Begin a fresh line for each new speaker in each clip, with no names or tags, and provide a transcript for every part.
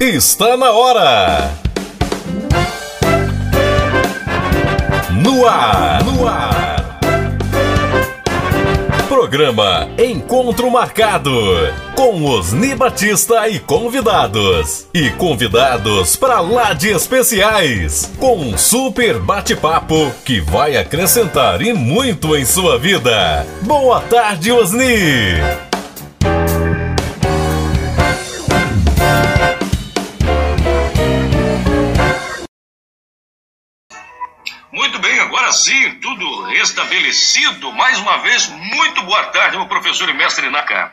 está na hora. No ar, no ar. Programa Encontro Marcado com Osni Batista e convidados. E convidados para lá de especiais, com um super bate-papo que vai acrescentar e muito em sua vida. Boa tarde, Osni!
Agora sim, tudo restabelecido. Mais uma vez, muito boa tarde, meu professor e mestre Naka.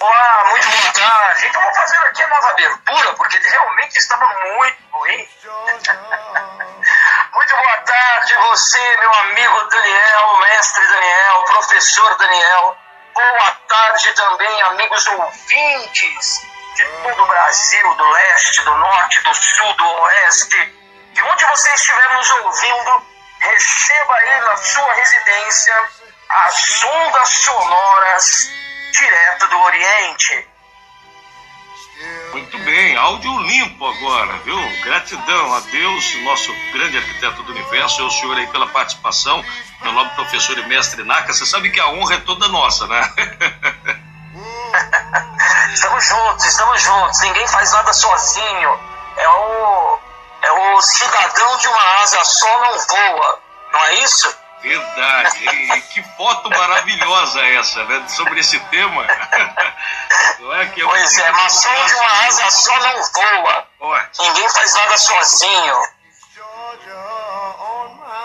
Olá, muito boa tarde. Então vou fazer aqui a nova abertura, porque realmente estava muito ruim. muito boa tarde, você, meu amigo Daniel, mestre Daniel, professor Daniel. Boa tarde também, amigos ouvintes de todo o Brasil, do leste, do norte, do sul, do oeste de onde você estiver nos ouvindo, receba aí na sua residência as ondas sonoras direto do Oriente.
Muito bem, áudio limpo agora, viu? Gratidão a Deus, nosso grande arquiteto do universo, ao senhor aí pela participação. Meu nome é professor e mestre Naka, você sabe que a honra é toda nossa, né?
estamos juntos, estamos juntos, ninguém faz nada sozinho. É o é o cidadão de uma asa só não voa, não é isso?
Verdade. E, que foto maravilhosa essa, né? Sobre esse tema.
Não é que é pois é, maçom de uma asa só não voa. Ninguém faz nada sozinho.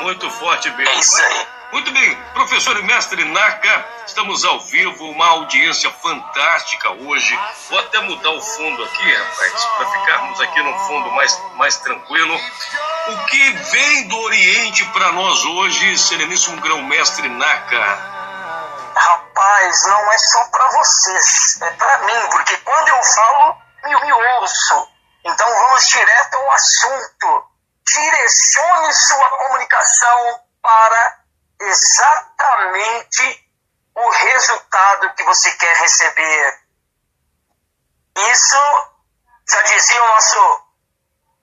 Muito forte mesmo.
É isso aí.
Muito bem, professor e mestre Naka, estamos ao vivo, uma audiência fantástica hoje. Vou até mudar o fundo aqui, rapaz, para ficarmos aqui num fundo mais, mais tranquilo. O que vem do Oriente para nós hoje, Sereníssimo Grão-Mestre Naka?
Rapaz, não é só para vocês, é para mim, porque quando eu falo, eu me ouço. Então vamos direto ao assunto. Direcione sua comunicação para exatamente o resultado que você quer receber. Isso já dizia o nosso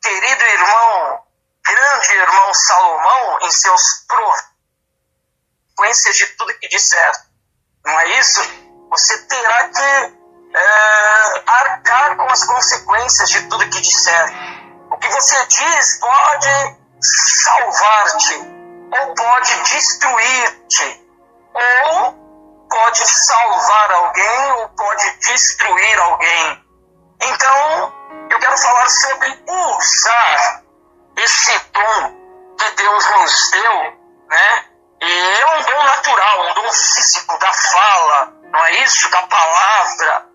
querido irmão, grande irmão Salomão, em seus consequências de tudo que disser. Não é isso? Você terá que é, arcar com as consequências de tudo que disser. O que você diz pode salvar-te, ou pode destruir-te, ou pode salvar alguém, ou pode destruir alguém. Então, eu quero falar sobre usar esse dom que Deus nos deu, né? E é um dom natural, um dom físico da fala, não é isso? Da palavra.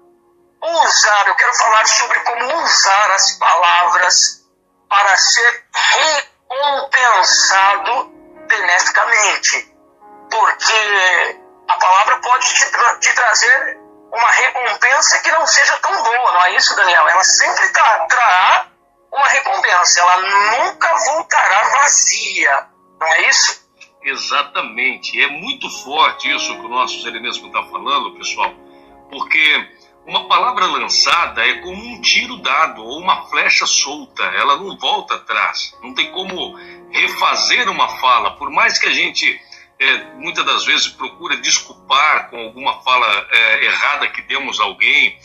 Usar, eu quero falar sobre como usar as palavras para ser recompensado beneficamente. Porque a palavra pode te, tra te trazer uma recompensa que não seja tão boa, não é isso, Daniel? Ela sempre tra trará uma recompensa, ela nunca voltará vazia, não é isso?
Exatamente, é muito forte isso que o nosso Serenesco está falando, pessoal, porque uma palavra lançada é como um tiro dado ou uma flecha solta, ela não volta atrás, não tem como refazer uma fala, por mais que a gente é, muitas das vezes procura desculpar com alguma fala é, errada que demos a alguém,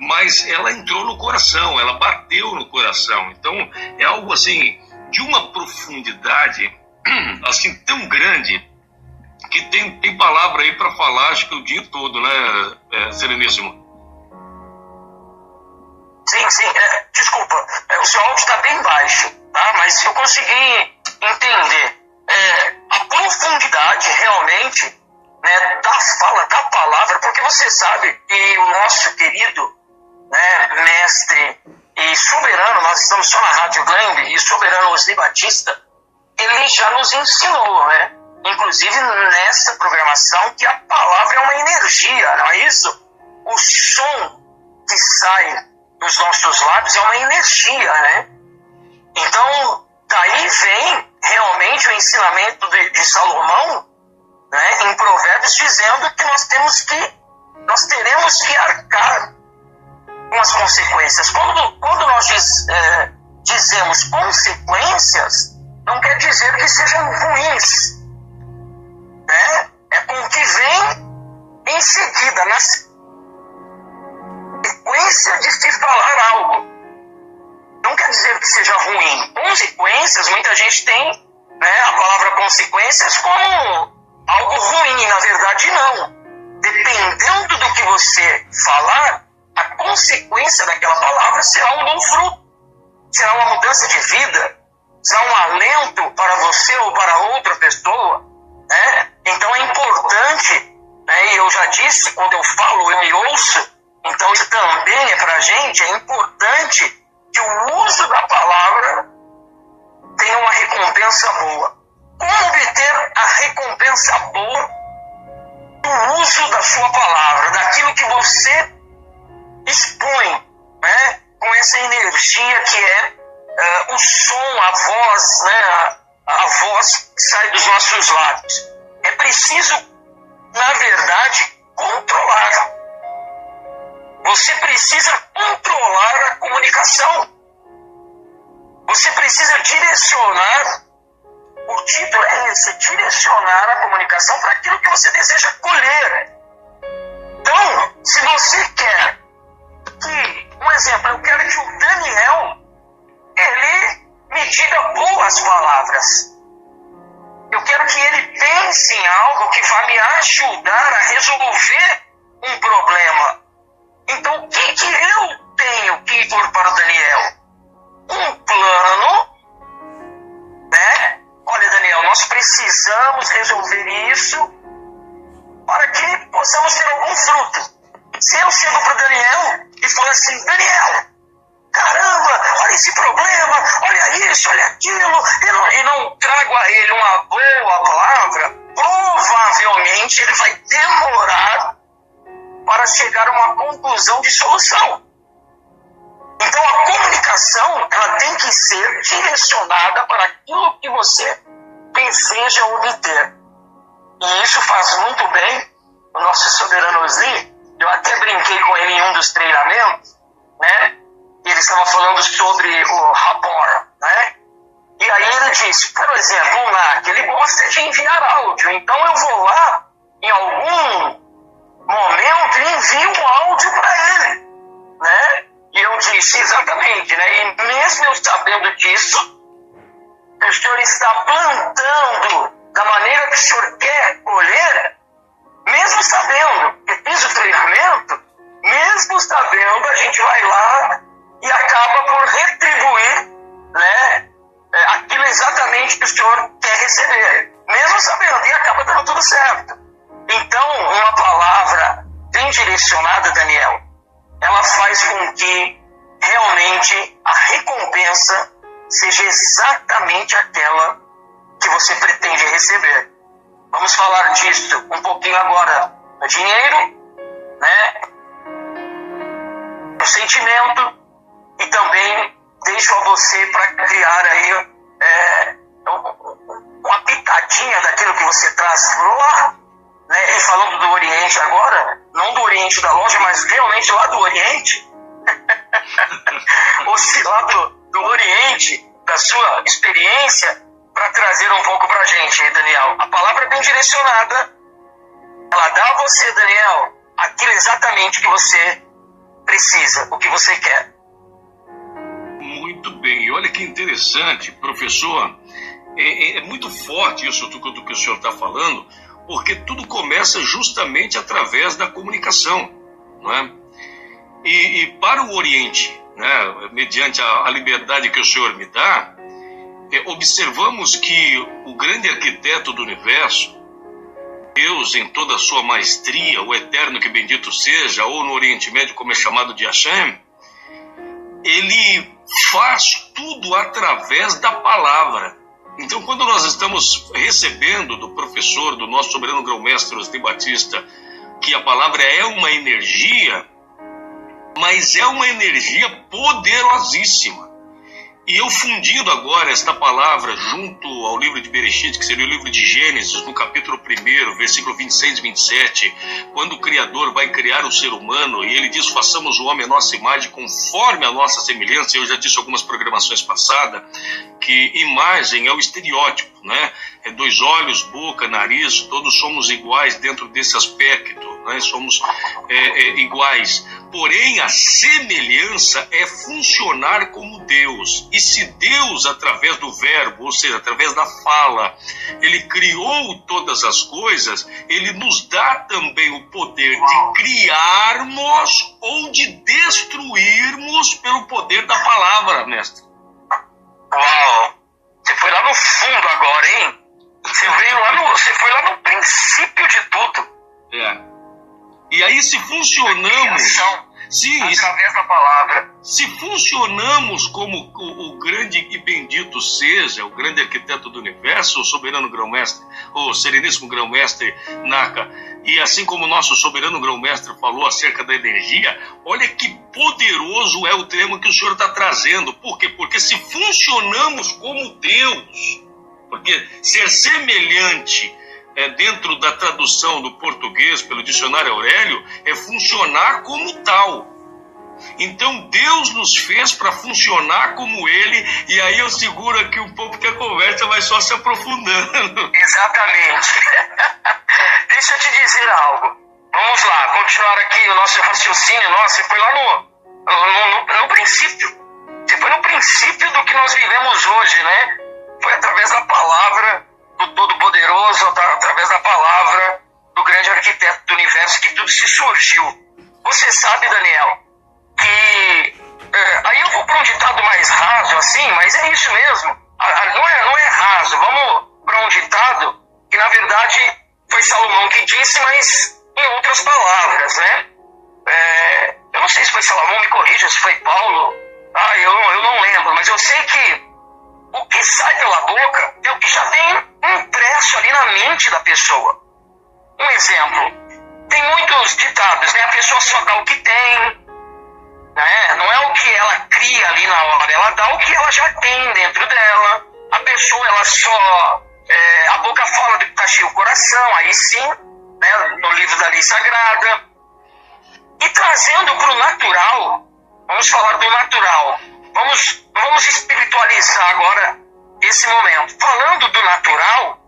mas ela entrou no coração, ela bateu no coração. Então é algo assim de uma profundidade assim tão grande que tem, tem palavra aí para falar acho que o dia todo, né, é, Sereníssimo?
Sim, sim. É, desculpa, é, o seu áudio está bem baixo, tá? Mas eu consegui entender é, a profundidade realmente né, da fala, da palavra, porque você sabe que o nosso querido né, mestre e soberano, nós estamos só na Rádio Glamb, e soberano Osni Batista, ele já nos ensinou, né? Inclusive nessa programação, que a palavra é uma energia, não é isso? O som que sai dos nossos lábios é uma energia, né? Então, daí vem realmente o ensinamento de, de Salomão, né, em Provérbios, dizendo que nós temos que, nós teremos que arcar com com as consequências. Quando, quando nós diz, é, dizemos consequências, não quer dizer que sejam ruins. Né? É com o que vem em seguida, na sequência de se que seja ruim. Consequências, muita gente tem né, a palavra consequências como algo ruim. Na verdade, não. Dependendo do que você falar, a consequência daquela palavra será um bom fruto, será uma mudança de vida, será um alento para você ou para outra pessoa. Né? Então é importante, né, e eu já disse, quando eu falo, eu me ouço, então isso também é para a gente, é importante que o uso da palavra tenha uma recompensa boa. Como obter a recompensa boa do uso da sua palavra, daquilo que você expõe, né, com essa energia que é uh, o som, a voz, né, a, a voz que sai dos nossos lábios. É preciso, na verdade, controlar. Você precisa controlar a comunicação. Você precisa direcionar. O título é esse: direcionar a comunicação para aquilo que você deseja colher. Então, se você quer que, um exemplo, eu quero que o Daniel ele me diga boas palavras. Eu quero que ele pense em algo que vai me ajudar a resolver um problema. Então, o que, que eu tenho que impor para o Daniel? Um plano, né? Olha, Daniel, nós precisamos resolver isso para que possamos ter algum fruto. Se eu chego para o Daniel e falo assim, Daniel, caramba, olha esse problema, olha isso, olha aquilo, e não, e não trago a ele uma boa palavra, provavelmente ele vai demorar para chegar a uma conclusão de solução. Então a comunicação ela tem que ser direcionada para aquilo que você deseja obter. E isso faz muito bem o nosso soberano Osni. Eu até brinquei com ele em um dos treinamentos, né? ele estava falando sobre o rapport, né? E aí ele disse, por exemplo, o NAC, ele gosta de enviar áudio, então eu vou lá, em algum sabendo exatamente que você precisa, o que você quer.
Muito bem, olha que interessante, professor, é, é, é muito forte isso tudo que o senhor está falando, porque tudo começa justamente através da comunicação, não é? E, e para o Oriente, né, mediante a, a, liberdade que o senhor me dá, é, observamos que o grande arquiteto do universo, Deus em toda a sua maestria, o eterno que bendito seja, ou no Oriente Médio como é chamado de Hashem, ele faz tudo através da palavra. Então, quando nós estamos recebendo do professor, do nosso soberano grão-mestre Osni Batista, que a palavra é uma energia, mas é uma energia poderosíssima. E eu fundindo agora esta palavra junto ao livro de Bereshit, que seria o livro de Gênesis, no capítulo 1, versículo 26 e 27, quando o Criador vai criar o ser humano e ele diz: façamos o homem a nossa imagem conforme a nossa semelhança. Eu já disse algumas programações passadas que imagem é o estereótipo, né? É dois olhos, boca, nariz, todos somos iguais dentro desse aspecto, né? Somos é, é, iguais. Porém, a semelhança é funcionar como Deus. E se Deus, através do verbo, ou seja, através da fala, ele criou todas as coisas, ele nos dá também o poder de criarmos ou de destruirmos pelo poder da palavra, mestre.
Uau! Você foi lá no fundo agora, hein? Você veio lá no. Você foi lá no princípio de tudo.
É. E aí, se funcionamos.
Sim, através da palavra.
Se funcionamos como o, o, grande e bendito seja, o grande arquiteto do universo, o soberano grão-mestre, o sereníssimo grão-mestre Naka, e assim como o nosso soberano grão-mestre falou acerca da energia, olha que poderoso é o termo que o senhor está trazendo. Por quê? Porque se funcionamos como Deus, porque ser semelhante é, dentro da tradução do português pelo dicionário Aurélio é funcionar como tal. Então Deus nos fez para funcionar como Ele, e aí eu seguro aqui um pouco que a conversa vai só se aprofundando.
Exatamente. Deixa eu te dizer algo. Vamos lá, continuar aqui o nosso raciocínio. Nossa, você foi lá no, no, no, no princípio. Você foi no princípio do que nós vivemos hoje, né? Foi através da palavra do Todo-Poderoso, através da palavra do grande arquiteto do universo, que tudo se surgiu. Você sabe, Daniel, que. É, aí eu vou para um ditado mais raso, assim, mas é isso mesmo. Não é, não é raso, vamos para um ditado que, na verdade, foi Salomão que disse, mas em outras palavras, né? É, eu não sei se foi Salomão, me corrija, se foi Paulo. Ah, eu, eu não lembro, mas eu sei que o que sai pela boca é o que já vem impresso ali na mente da pessoa. Um exemplo, tem muitos ditados, né? A pessoa só dá o que tem, né? Não é o que ela cria ali na hora, ela dá o que ela já tem dentro dela. A pessoa, ela só... É, a boca fala do que está cheio o coração, aí sim, né? No livro da lei sagrada. E trazendo para o natural, vamos falar do natural. Vamos, vamos espiritualizar agora esse momento. Falando do natural,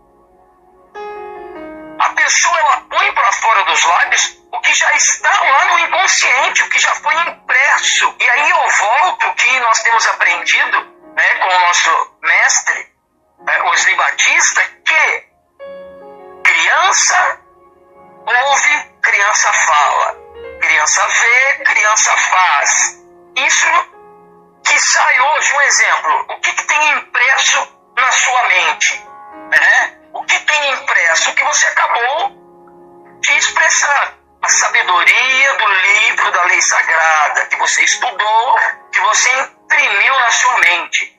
a pessoa ela põe para fora dos lábios o que já está lá no inconsciente, o que já foi impresso. E aí eu volto o que nós temos aprendido né, com o nosso mestre, é, Osni Batista, que criança ouve, criança fala. Criança vê, criança faz. Isso sai hoje, um exemplo, o que, que tem impresso na sua mente? Né? O que tem impresso? O que você acabou de expressar. A sabedoria do livro da lei sagrada que você estudou, que você imprimiu na sua mente.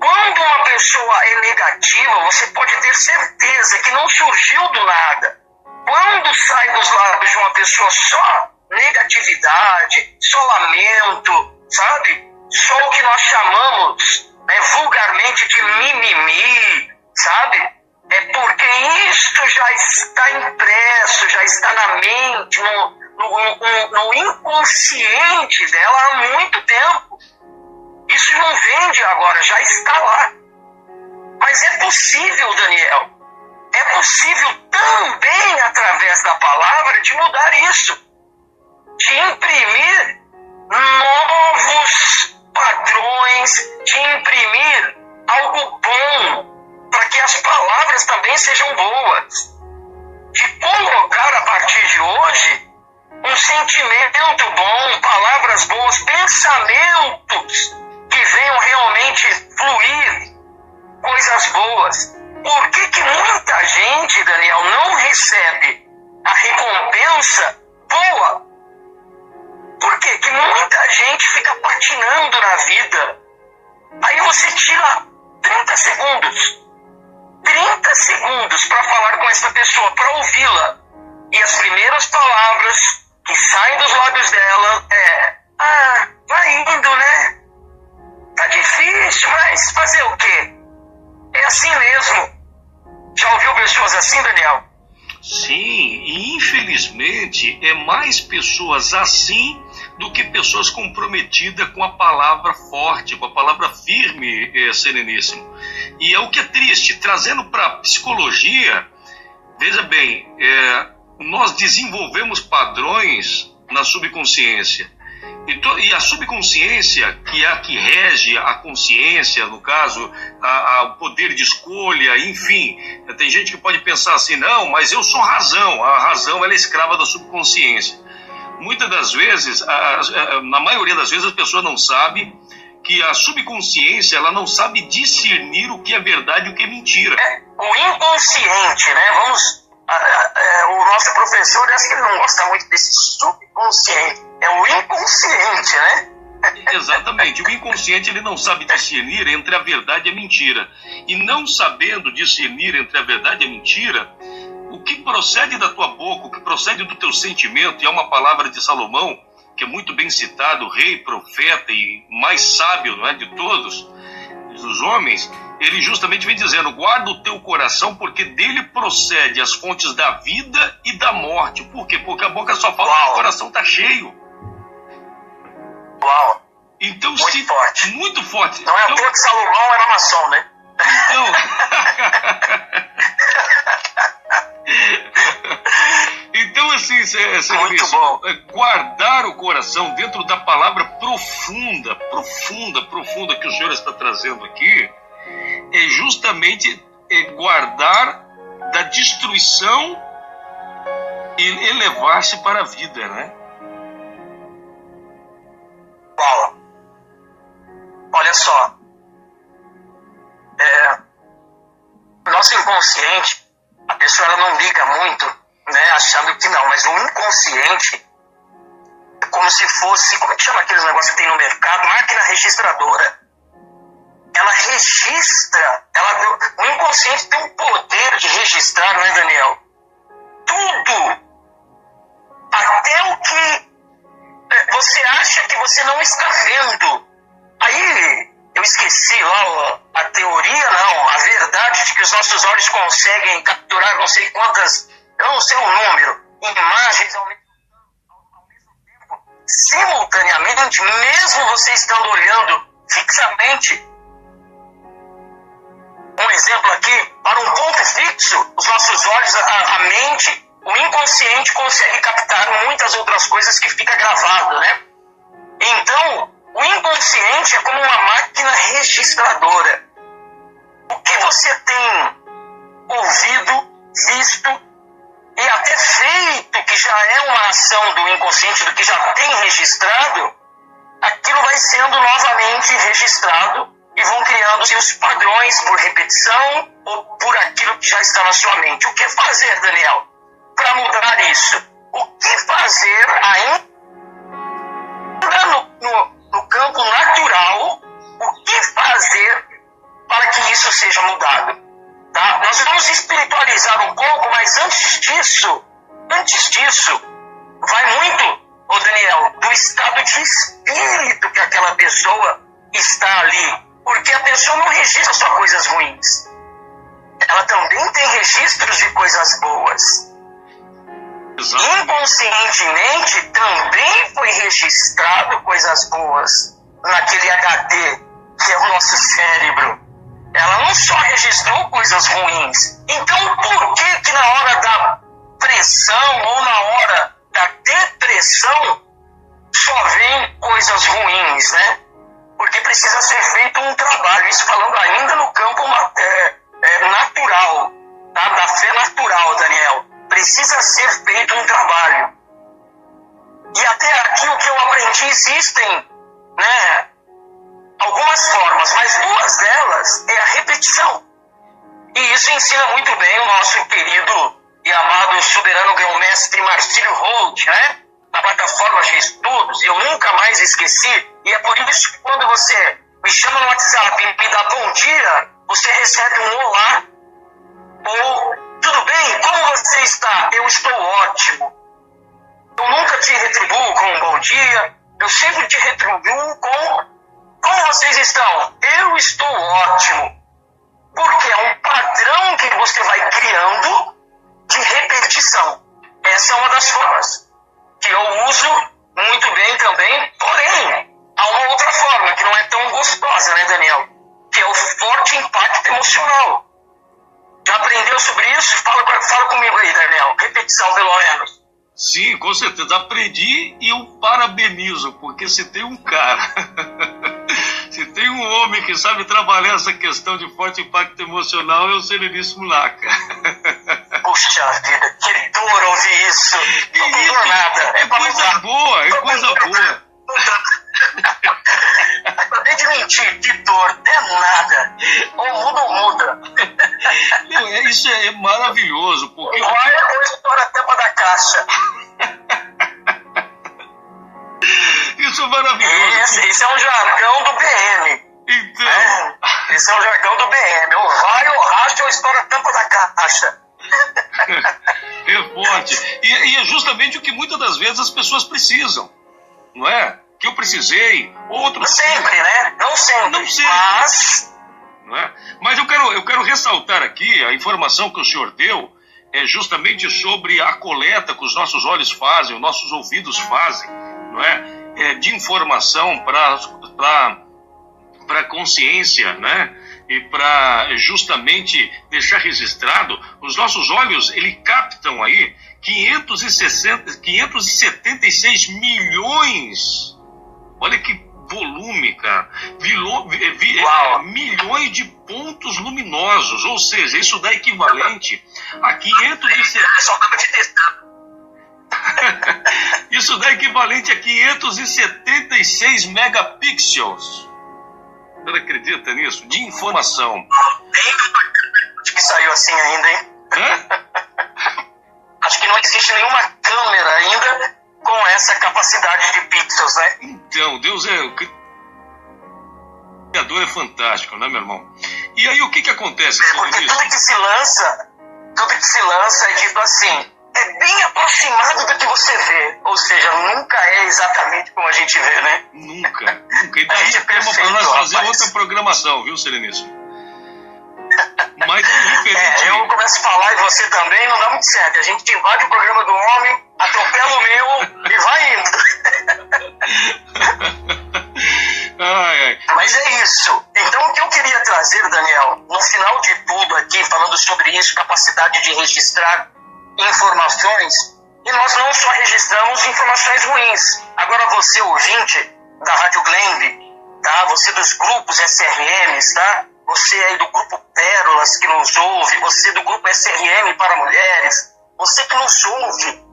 Quando uma pessoa é negativa, você pode ter certeza que não surgiu do nada. Quando sai dos lábios de uma pessoa só negatividade, só lamento, sabe? Só o que nós chamamos né, vulgarmente de mimimi, sabe? É porque isto já está impresso, já está na mente, no, no, no, no inconsciente dela há muito tempo. Isso não vende agora, já está lá. Mas é possível, Daniel, é possível também através da palavra de mudar isso, de imprimir novos padrões, de imprimir algo bom, para que as palavras também sejam boas, de colocar a partir de hoje um sentimento bom, palavras boas, pensamentos que venham realmente fluir, coisas boas. Por que, que muita gente, Daniel, não recebe a recompensa boa por quê? Que muita gente fica patinando na vida. Aí você tira 30 segundos. 30 segundos para falar com essa pessoa, para ouvi-la. E as primeiras palavras que saem dos lábios dela é: Ah, vai indo, né? Tá difícil,
mas fazer o quê? É
assim mesmo. Já ouviu pessoas assim, Daniel?
Sim, e infelizmente é mais pessoas assim do que pessoas comprometidas com a palavra forte, com a palavra firme, é, Sereníssimo. E é o que é triste, trazendo para a psicologia, veja bem, é, nós desenvolvemos padrões na subconsciência. E a subconsciência, que é a que rege a consciência, no caso, o poder de escolha, enfim, tem gente que pode pensar assim, não, mas eu sou razão, a razão ela é escrava da subconsciência. Muitas das vezes, a, a, na maioria das vezes, a pessoa não sabe que a subconsciência ela não sabe discernir o que é verdade e o que é mentira.
É, o inconsciente, né? Vamos é, o nosso professor, acho que ele não gosta muito desse subconsciente. É o inconsciente, né?
Exatamente. O inconsciente ele não sabe discernir entre a verdade e a mentira. E não sabendo discernir entre a verdade e a mentira, o que procede da tua boca, o que procede do teu sentimento, e é uma palavra de Salomão, que é muito bem citado, rei, profeta e mais sábio não é, de todos os homens, ele justamente vem dizendo: guarda o teu coração, porque dele procede as fontes da vida e da morte. Por quê? Porque a boca só fala que o coração está cheio.
Uau!
Então,
muito
se,
forte.
Muito forte.
Não é
então,
à que Salomão era maçom, né?
Então. então, assim, Muito é, guardar o coração dentro da palavra profunda, profunda, profunda que o Senhor está trazendo aqui é justamente é guardar da destruição e elevar-se para a vida, né?
Paulo, olha só, é, nosso inconsciente, a pessoa não liga muito, né, achando que não, mas o inconsciente é como se fosse, como é que chama aqueles negócios que tem no mercado? Máquina registradora ela registra, ela, o inconsciente tem um poder de registrar, não é, Daniel? Tudo. Até o que é, você acha que você não está vendo. Aí eu esqueci lá a teoria, não, a verdade de que os nossos olhos conseguem capturar não sei quantas, eu não sei o número, imagens ao mesmo, tempo, simultaneamente, mesmo você estando olhando fixamente um exemplo aqui, para um ponto fixo, os nossos olhos, a, a mente, o inconsciente consegue captar muitas outras coisas que fica gravado, né? Então, o inconsciente é como uma máquina registradora. O que você tem ouvido, visto e até feito, que já é uma ação do inconsciente, do que já tem registrado, aquilo vai sendo novamente registrado e vão criando seus padrões por repetição ou por aquilo que já está na sua mente. O que fazer, Daniel, para mudar isso? O que fazer ainda no, no campo natural? O que fazer para que isso seja mudado? Tá? Nós vamos espiritualizar um pouco, mas antes disso, antes disso, vai muito, ô Daniel, do estado de espírito que aquela pessoa está ali porque a pessoa não registra só coisas ruins. Ela também tem registros de coisas boas. Inconscientemente também foi registrado coisas boas naquele HD que é o nosso cérebro. Ela não só registrou coisas ruins. Então por que que na hora da pressão ou na hora da depressão só vem coisas ruins, né? porque precisa ser feito um trabalho, isso falando ainda no campo é, é, natural, tá? da fé natural, Daniel. Precisa ser feito um trabalho. E até aqui o que eu aprendi existem né, algumas formas, mas duas delas é a repetição. E isso ensina muito bem o nosso querido e amado soberano grão-mestre Marcílio Holt, né? na plataforma de estudos, eu nunca mais esqueci, e é por isso que quando você me chama no WhatsApp e me dá bom dia, você recebe um olá, ou tudo bem, como você está? Eu estou ótimo. Eu nunca te retribuo com um bom dia, eu sempre te retribuo com como vocês estão? Eu estou ótimo. Porque é um padrão que você vai criando de repetição. Essa é uma das formas. que eu uso muito bem também, porém, há uma outra forma que não é tão gostosa, né, Daniel? Que é o forte impacto emocional. Já aprendeu sobre isso? Fala, fala comigo aí, Daniel. Repetição, pelo menos.
Sim, com certeza. Aprendi e eu parabenizo, porque se tem um cara, se tem um homem que sabe trabalhar essa questão de forte impacto emocional, é o Sereníssimo Laca.
Puxa vida, que dor ouvir isso.
Que não isso? nada. É coisa boa, é coisa boa.
Acabei de mentir, que dor, é nada.
Isso é maravilhoso. Porque...
Vai ou estoura a tampa da caixa.
Isso é maravilhoso.
Esse, esse é um jargão do BM.
Então. É,
esse é um jargão do BM. Ou vai ou racha ou estoura a tampa da caixa.
é forte. E, e é justamente o que muitas das vezes as pessoas precisam. Não é? Que eu precisei, outros.
Sempre, né? Não sempre. Não sempre. Mas
é? Mas eu quero, eu quero ressaltar aqui a informação que o senhor deu é justamente sobre a coleta que os nossos olhos fazem, os nossos ouvidos fazem, não é? é de informação para para consciência, né? E para justamente deixar registrado, os nossos olhos ele captam aí 560, 576 milhões. Olha que volume, cara. Vi, é, milhões de pontos luminosos, ou seja, isso dá equivalente a 570. isso dá equivalente a 576 megapixels. Você acredita nisso? De informação.
Acho que saiu assim ainda, hein? Hã? Acho que não existe nenhuma câmera ainda com essa capacidade de pixels, né?
Então, Deus é. O criador é fantástico, né, meu irmão? E aí o que que acontece?
Porque tudo que se lança, tudo que se lança é tipo assim, é bem aproximado do que você vê. Ou seja, nunca é exatamente como a gente vê, né?
Nunca, nunca. E daí é para nós fazer rapaz. outra programação, viu, Sereníssimo?
Mas é, eu começo a falar e você também, não dá muito certo. A gente invade o programa do homem, atropela o meu e vai indo.
ai, ai.
Mas é isso. Então, o que eu queria trazer, Daniel, no final de tudo aqui, falando sobre isso, capacidade de registrar informações, e nós não só registramos informações ruins. Agora, você, ouvinte da Rádio Glembe, tá? Você dos grupos SRMs, tá? Você aí do grupo Pérolas que nos ouve, você do grupo SRM para mulheres, você que nos ouve,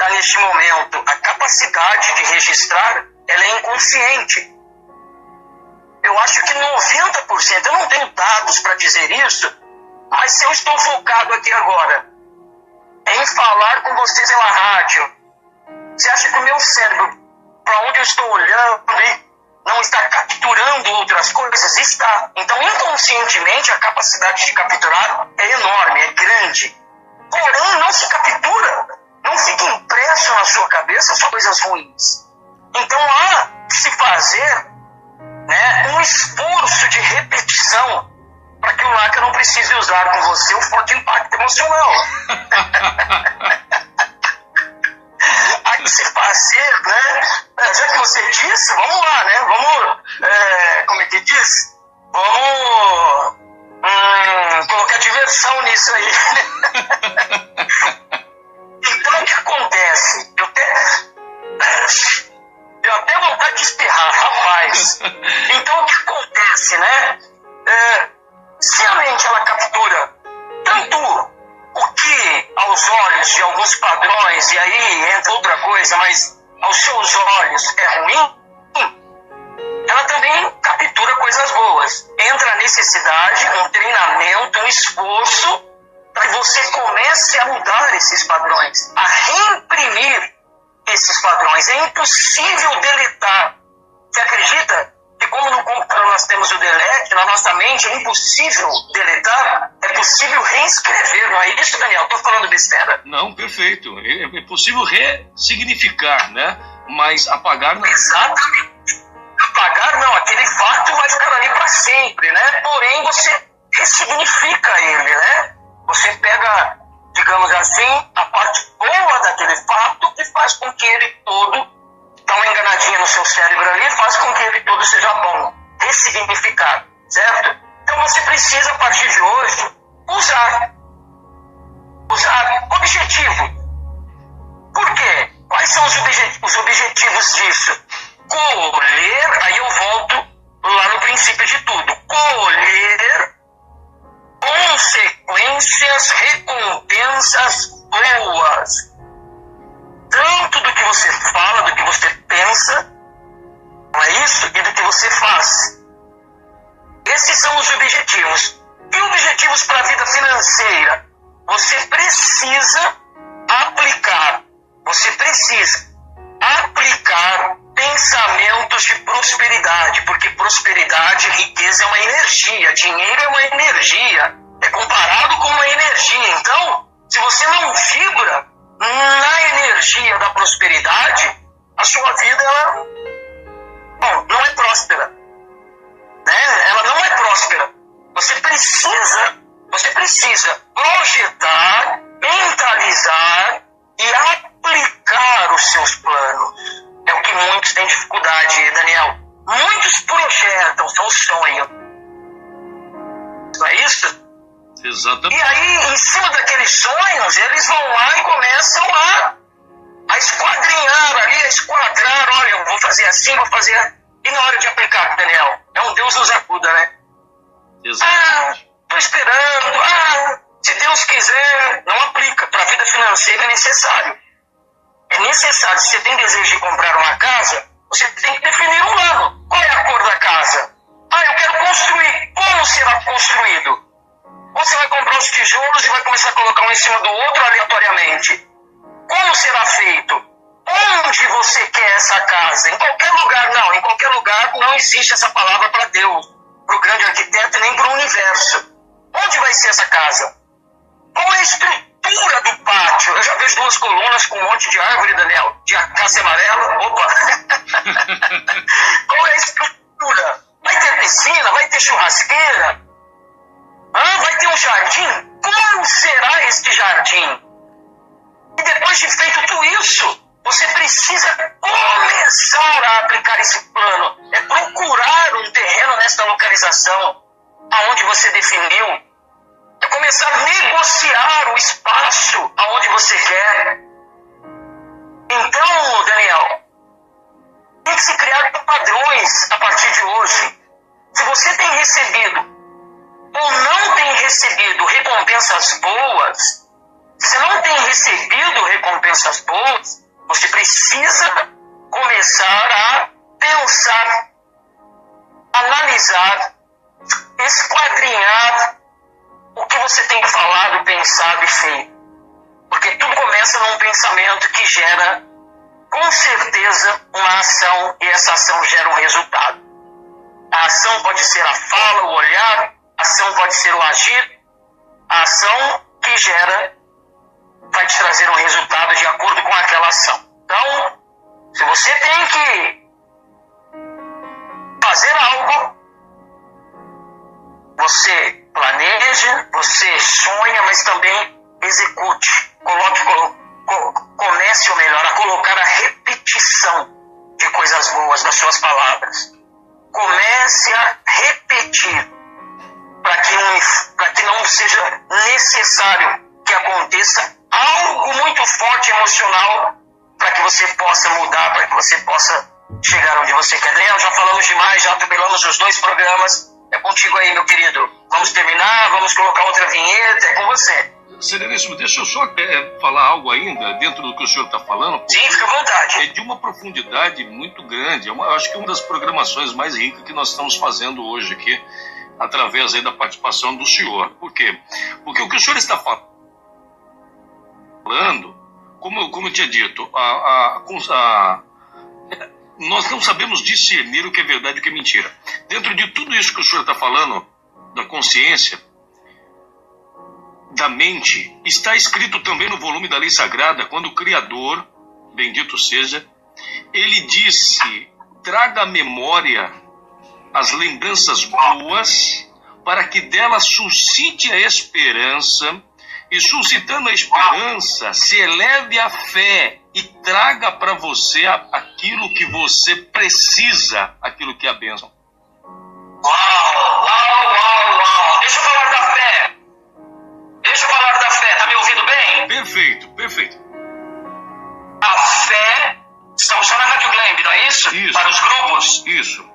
está neste momento, a capacidade de registrar, ela é inconsciente. Eu acho que 90%, eu não tenho dados para dizer isso, mas se eu estou focado aqui agora em falar com vocês pela rádio, você acha que o meu cérebro, para onde eu estou olhando, não está capturando outras coisas? Está. Então, inconscientemente, a capacidade de capturar é enorme, é grande. Porém, não se captura não fica impresso na sua cabeça só coisas ruins. Então há que se fazer né, um esforço de repetição para que o LACA não precise usar com você o forte impacto emocional. há que se fazer, né? Já que você disse, vamos lá, né? Vamos, é, como é que diz? Vamos hum, colocar diversão nisso aí. O que acontece? Eu até. Eu até vontade de espirrar, rapaz. Então o que acontece, né? É, se a mente ela captura tanto o que aos olhos de alguns padrões, e aí entra outra coisa, mas aos seus olhos é ruim, ela também captura coisas boas. Entra a necessidade, um treinamento, um esforço para que você comece a mudar esses padrões, a reimprimir esses padrões. É impossível deletar. Você acredita que como no computador nós temos o delete, na nossa mente é impossível deletar, é possível reescrever, não é isso, Daniel? Estou falando besteira?
Não, perfeito. É, é possível ressignificar, né? Mas apagar não.
Exatamente. Apagar não, aquele fato vai ficar ali para sempre, né? Porém, você ressignifica ele, né? Você pega digamos assim, a parte boa daquele fato que faz com que ele todo, dá uma enganadinha no seu cérebro ali, faz com que ele todo seja bom, ressignificado, certo? Então você precisa, a partir de hoje, usar. Usar objetivo. Por quê? Quais são os, os objetivos disso? Colher, aí eu volto lá no princípio de tudo. Colher consequências, recompensas boas. Tanto do que você fala, do que você pensa, não é isso? E do que você faz. Esses são os objetivos. E objetivos para a vida financeira? Você precisa aplicar, você precisa aplicar prosperidade, porque prosperidade, riqueza é uma energia, dinheiro é uma energia, é comparado com uma energia. Então, se você não vibra na energia da prosperidade, a sua vida ela, bom, não é próspera. Né? Ela não é próspera. Você precisa, você precisa projetar, mentalizar e aplicar os seus planos. Que muitos têm dificuldade, Daniel. Muitos projetam, são sonhos. Não é isso?
Exatamente.
E aí, em cima daqueles sonhos, eles vão lá e começam a, a esquadrinhar ali, a esquadrar. Olha, eu vou fazer assim, vou fazer. E na hora de aplicar, Daniel, é um Deus nos acuda, né?
Exatamente.
Ah, tô esperando. Ah, se Deus quiser, não aplica. Para a vida financeira é necessário. É necessário. Se você tem desejo de comprar uma casa, você tem que definir um ano. Qual é a cor da casa? Ah, eu quero construir. Como será construído? Você vai comprar os tijolos e vai começar a colocar um em cima do outro aleatoriamente? Como será feito? Onde você quer essa casa? Em qualquer lugar, não. Em qualquer lugar não existe essa palavra para Deus, para o grande arquiteto, nem para o universo. Onde vai ser essa casa? Qual é a estrutura do pátio? Eu já vejo duas colunas com um monte de árvore, Daniel. De acácia amarela. Opa! Qual é a estrutura? Vai ter piscina? Vai ter churrasqueira? Ah, vai ter um jardim? Como será este jardim? E depois de feito tudo isso, você precisa começar a aplicar esse plano. É procurar um terreno nesta localização, aonde você definiu. É começar a negociar o espaço aonde você quer. Então, Daniel, tem que se criar padrões a partir de hoje. Se você tem recebido ou não tem recebido recompensas boas, se não tem recebido recompensas boas, você precisa começar a pensar, analisar, esquadrinhar o que você tem falado, pensado e feito. Porque tudo começa num pensamento que gera, com certeza, uma ação e essa ação gera um resultado. A ação pode ser a fala, o olhar, a ação pode ser o agir, a ação que gera vai te trazer um resultado de acordo com aquela ação. Então, se você tem que fazer algo, você planeja, você sonha, mas também execute. Coloque, comece, ou melhor, a colocar a repetição de coisas boas nas suas palavras. Comece a repetir para que, que não seja necessário que aconteça algo muito forte emocional para que você possa mudar, para que você possa chegar onde você quer. Daniel, já falamos demais, já atropelamos os dois programas. É contigo aí, meu querido. Vamos terminar, vamos colocar outra vinheta, é com você.
Sereníssimo, deixa eu só é, falar algo ainda dentro do que o senhor está falando.
Sim, fica à vontade.
É de uma profundidade muito grande. É uma, eu acho que é uma das programações mais ricas que nós estamos fazendo hoje aqui através da participação do senhor. Por quê? Porque o que o senhor está falando, como, como eu tinha dito, a, a, a, nós não sabemos discernir o que é verdade e o que é mentira. Dentro de tudo isso que o senhor está falando, da consciência, da mente, está escrito também no volume da Lei Sagrada, quando o Criador, bendito seja, ele disse: traga à memória as lembranças boas, para que delas suscite a esperança E suscitando a esperança, se eleve a fé e traga para você aquilo que você precisa, aquilo que é a bênção.
Uau, uau, uau, uau. Deixa eu falar da fé. Deixa eu falar da fé. Tá me ouvindo bem?
Perfeito, perfeito.
A fé, estamos na Rádio Glamb, não é isso?
Isso.
Para os grupos?
Isso.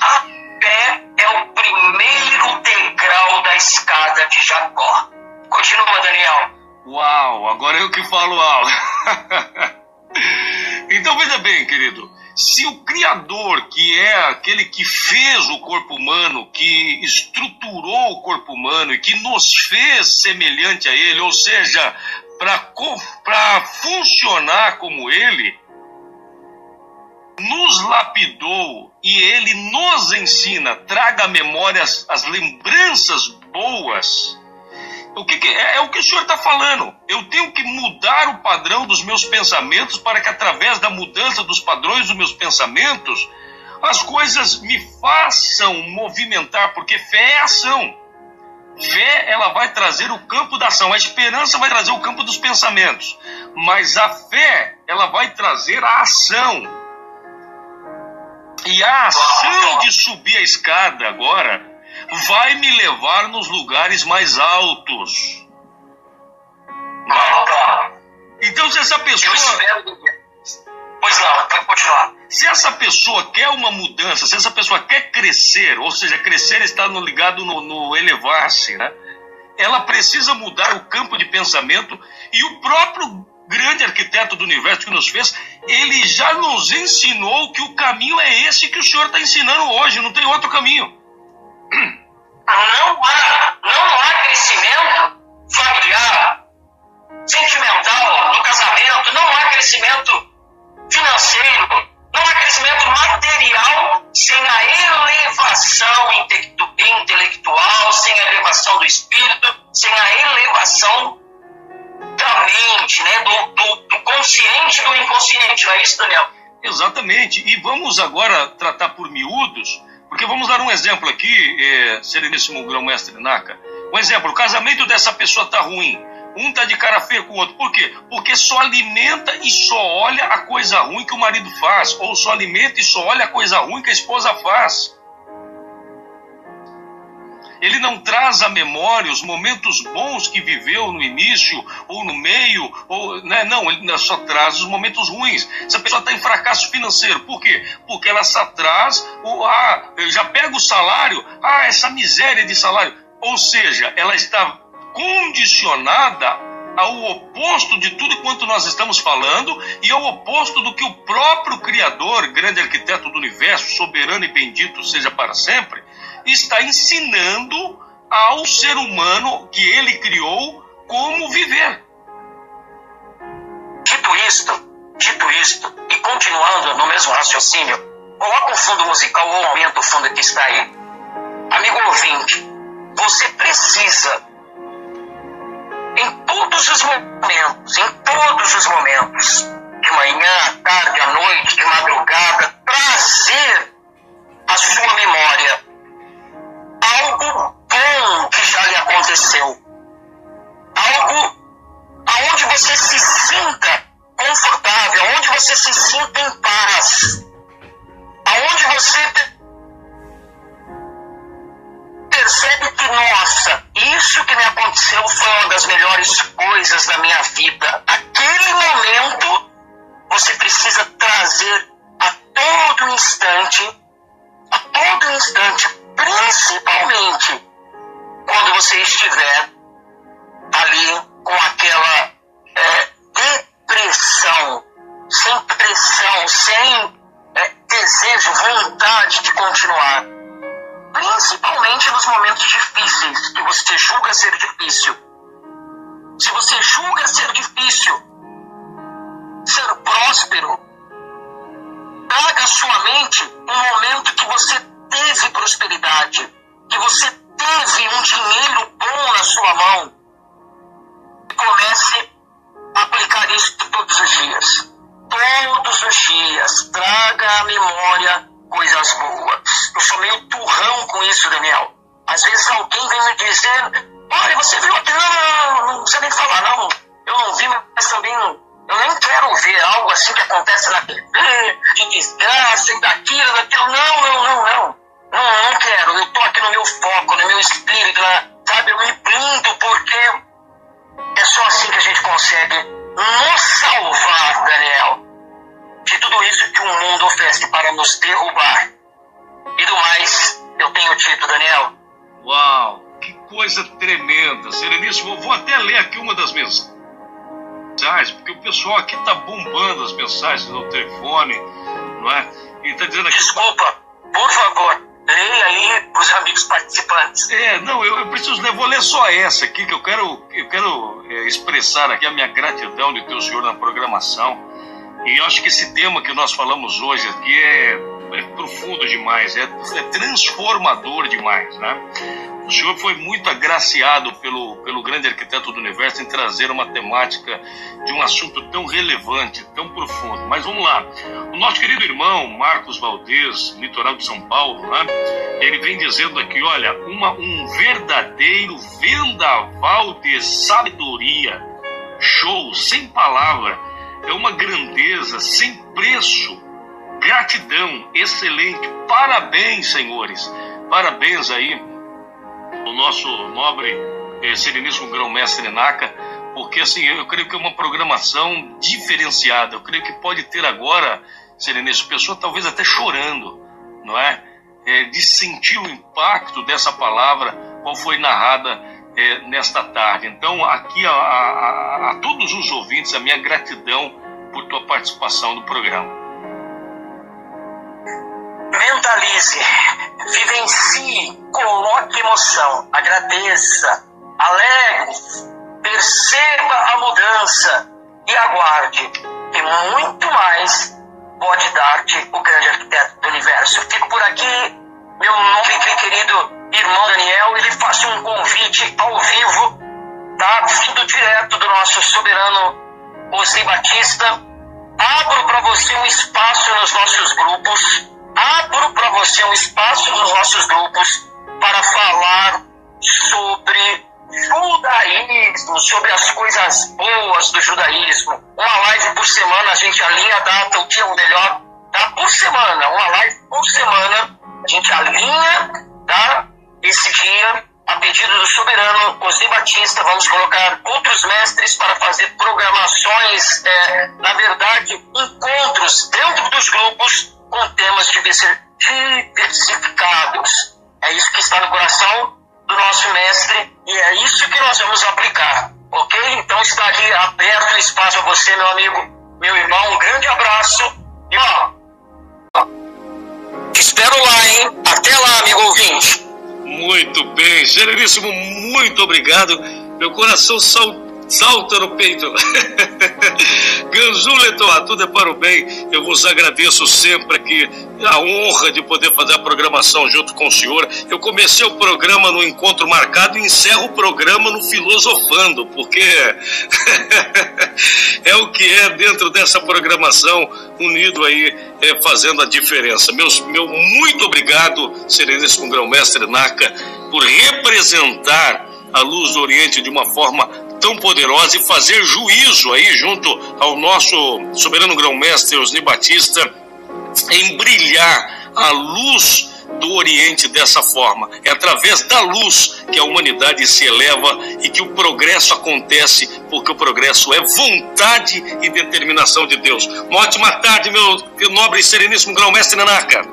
A fé é o primeiro degrau da escada de Jacó. Continua, Daniel.
Uau, agora eu que falo algo. então veja bem, querido. Se o Criador, que é aquele que fez o corpo humano, que estruturou o corpo humano e que nos fez semelhante a ele, ou seja, para funcionar como ele, nos lapidou e ele nos ensina, traga à memória as, as lembranças boas o que, que é, é, o que o senhor está falando. Eu tenho que mudar o padrão dos meus pensamentos para que, através da mudança dos padrões dos meus pensamentos, as coisas me façam movimentar, porque fé é ação. Fé, ela vai trazer o campo da ação. A esperança vai trazer o campo dos pensamentos. Mas a fé, ela vai trazer a ação. E a ação de subir a escada agora vai me levar nos lugares mais altos. Então, se essa pessoa.
Pois não, pode continuar.
Se essa pessoa quer uma mudança, se essa pessoa quer crescer, ou seja, crescer está no, ligado no, no elevar-se, né? Ela precisa mudar o campo de pensamento e o próprio grande arquiteto do universo que nos fez, ele já nos ensinou que o caminho é esse que o senhor está ensinando hoje, não tem outro caminho.
Não há, não há crescimento familiar, sentimental no casamento, não há crescimento financeiro, não há crescimento material sem a elevação intelectual, sem a elevação do espírito, sem a elevação da mente, né? do, do, do consciente do inconsciente, não é isso, Daniel?
Exatamente. E vamos agora tratar por miúdos porque vamos dar um exemplo aqui, é, Sereníssimo Grão-Mestre Naka. Um exemplo, o casamento dessa pessoa está ruim. Um está de cara feia com o outro. Por quê? Porque só alimenta e só olha a coisa ruim que o marido faz. Ou só alimenta e só olha a coisa ruim que a esposa faz. Ele não traz à memória os momentos bons que viveu no início, ou no meio, ou né? não, ele só traz os momentos ruins. Essa pessoa está em fracasso financeiro, por quê? Porque ela só traz, o, ah, já pega o salário, ah, essa miséria de salário. Ou seja, ela está condicionada ao oposto de tudo quanto nós estamos falando e ao oposto do que o próprio Criador, grande arquiteto do universo, soberano e bendito seja para sempre, está ensinando ao ser humano que ele criou como viver.
Dito isto, dito isto, e continuando no mesmo raciocínio, coloca o fundo musical ou aumenta o fundo que está aí. Amigo ouvinte, você precisa, em todos os momentos, em todos os momentos, de manhã, à tarde, à coisas boas. Eu sou meio turrão com isso, Daniel. Às vezes alguém vem me dizer, Olha, você viu aqui? Não, não, precisa nem falar, não. Eu não vi, mas também eu nem quero ver algo assim que acontece na TV, de desgraça, daquilo, daquilo. Não, não, não, não. Não, não quero. Eu tô aqui no meu foco, no meu espírito, na, sabe? Eu me blindo porque é só assim que a gente consegue nos salvar, Daniel, de tudo isso que o mundo oferece para nos derrubar. E do mais, eu tenho dito, Daniel.
Uau, que coisa tremenda. Sereníssimo, eu vou até ler aqui uma das mensagens, porque o pessoal aqui tá bombando as mensagens no telefone, não é?
E tá dizendo aqui. Desculpa, por favor, leia aí para os amigos participantes.
É, não, eu, eu preciso ler, vou ler só essa aqui, que eu quero, eu quero é, expressar aqui a minha gratidão de ter o senhor na programação. E acho que esse tema que nós falamos hoje aqui é é profundo demais, é, é transformador demais, né? O senhor foi muito agraciado pelo, pelo grande arquiteto do universo em trazer uma temática de um assunto tão relevante, tão profundo. Mas vamos lá. O nosso querido irmão Marcos Valdez, litoral de São Paulo, né? ele vem dizendo aqui: olha, uma, um verdadeiro vendaval de sabedoria. Show, sem palavra. É uma grandeza sem preço Gratidão, excelente. Parabéns, senhores. Parabéns aí o nosso nobre eh, Sereníssimo Grão-Mestre Naka, porque assim, eu creio que é uma programação diferenciada. Eu creio que pode ter agora, Sereníssimo, pessoa talvez até chorando, não é? é de sentir o impacto dessa palavra, qual foi narrada é, nesta tarde. Então, aqui a, a, a todos os ouvintes, a minha gratidão por tua participação no programa
mentalize, vivencie, coloque emoção, agradeça, alegre, perceba a mudança e aguarde que muito mais pode dar-te o grande arquiteto do universo. Fico por aqui, meu nobre querido irmão Daniel, ele faz um convite ao vivo, tá? Vindo direto do nosso soberano José Batista. Abro para você um espaço nos nossos grupos abro para você um espaço nos nossos grupos para falar sobre judaísmo, sobre as coisas boas do judaísmo. Uma live por semana, a gente alinha a data, o dia melhor, tá? Por semana, uma live por semana, a gente alinha, tá? Esse dia, a pedido do soberano José Batista, vamos colocar outros mestres para fazer programações, é, na verdade, encontros dentro dos grupos com temas diversificados. É isso que está no coração do nosso mestre e é isso que nós vamos aplicar, ok? Então está aqui aberto o espaço a você, meu amigo, meu irmão. Um grande abraço e ó, te espero lá, hein? Até lá, amigo ouvinte.
Muito bem, Generíssimo, muito obrigado. Meu coração saltou salta no peito. Ganzuleton, tudo é para o bem. Eu vos agradeço sempre aqui a honra de poder fazer a programação junto com o senhor. Eu comecei o programa no encontro marcado e encerro o programa no filosofando, porque é o que é dentro dessa programação, unido aí, é, fazendo a diferença. Meus, meu muito obrigado, Sereníssimo Grão-Mestre Naka, por representar a luz do Oriente de uma forma tão poderosa e fazer juízo aí junto ao nosso soberano grão-mestre Osni Batista em brilhar a luz do Oriente dessa forma. É através da luz que a humanidade se eleva e que o progresso acontece, porque o progresso é vontade e determinação de Deus. Uma ótima tarde, meu nobre e sereníssimo grão-mestre Nanaka.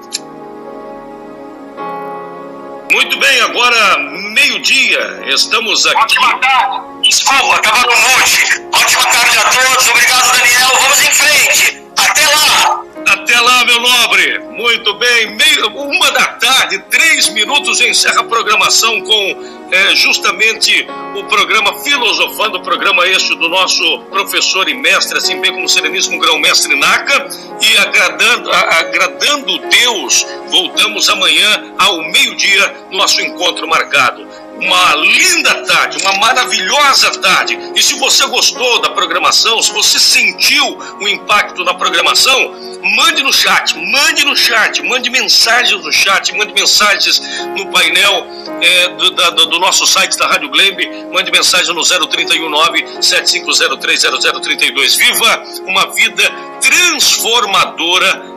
Muito bem, agora meio-dia, estamos aqui.
Ótima tarde. Desculpa, estava no monte. Ótima tarde a todos, obrigado Daniel, vamos em frente. Até lá!
Até lá, meu nobre. Muito bem, meio, uma da tarde, três minutos, encerra a programação com é, justamente o programa Filosofando, o programa este do nosso professor e mestre, assim bem como o Sereníssimo Grão-Mestre Naka, e agradando, a, agradando Deus, voltamos amanhã ao meio-dia no nosso encontro marcado. Uma linda tarde, uma maravilhosa tarde. E se você gostou da programação, se você sentiu o impacto da programação, mande no chat, mande no chat, mande mensagens no chat, mande mensagens no painel é, do, da, do, nosso site da Rádio Glembe, mande mensagem no 0319 75030032. Viva uma vida transformadora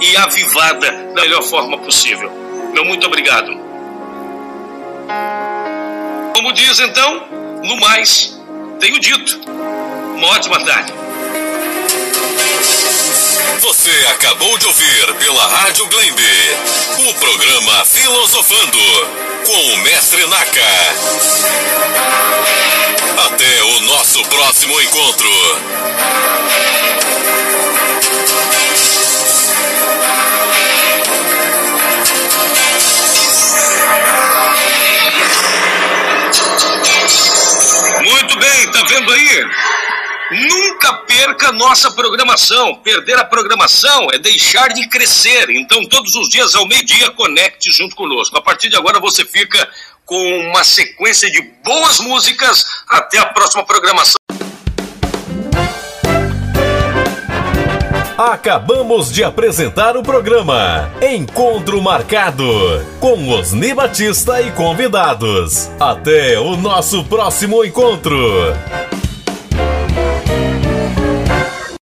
e avivada da melhor forma possível. Meu muito obrigado. Como diz então, no mais, tenho dito. Uma ótima tarde.
Você acabou de ouvir pela Rádio Glembe o programa Filosofando com o Mestre Naka. Até o nosso próximo encontro.
Muito bem, tá vendo aí? Nunca perca nossa programação. Perder a programação é deixar de crescer. Então, todos os dias ao meio-dia, conecte junto conosco. A partir de agora, você fica com uma sequência de boas músicas. Até a próxima programação.
Acabamos de apresentar o programa Encontro Marcado com Osni Batista e convidados. Até o nosso próximo encontro.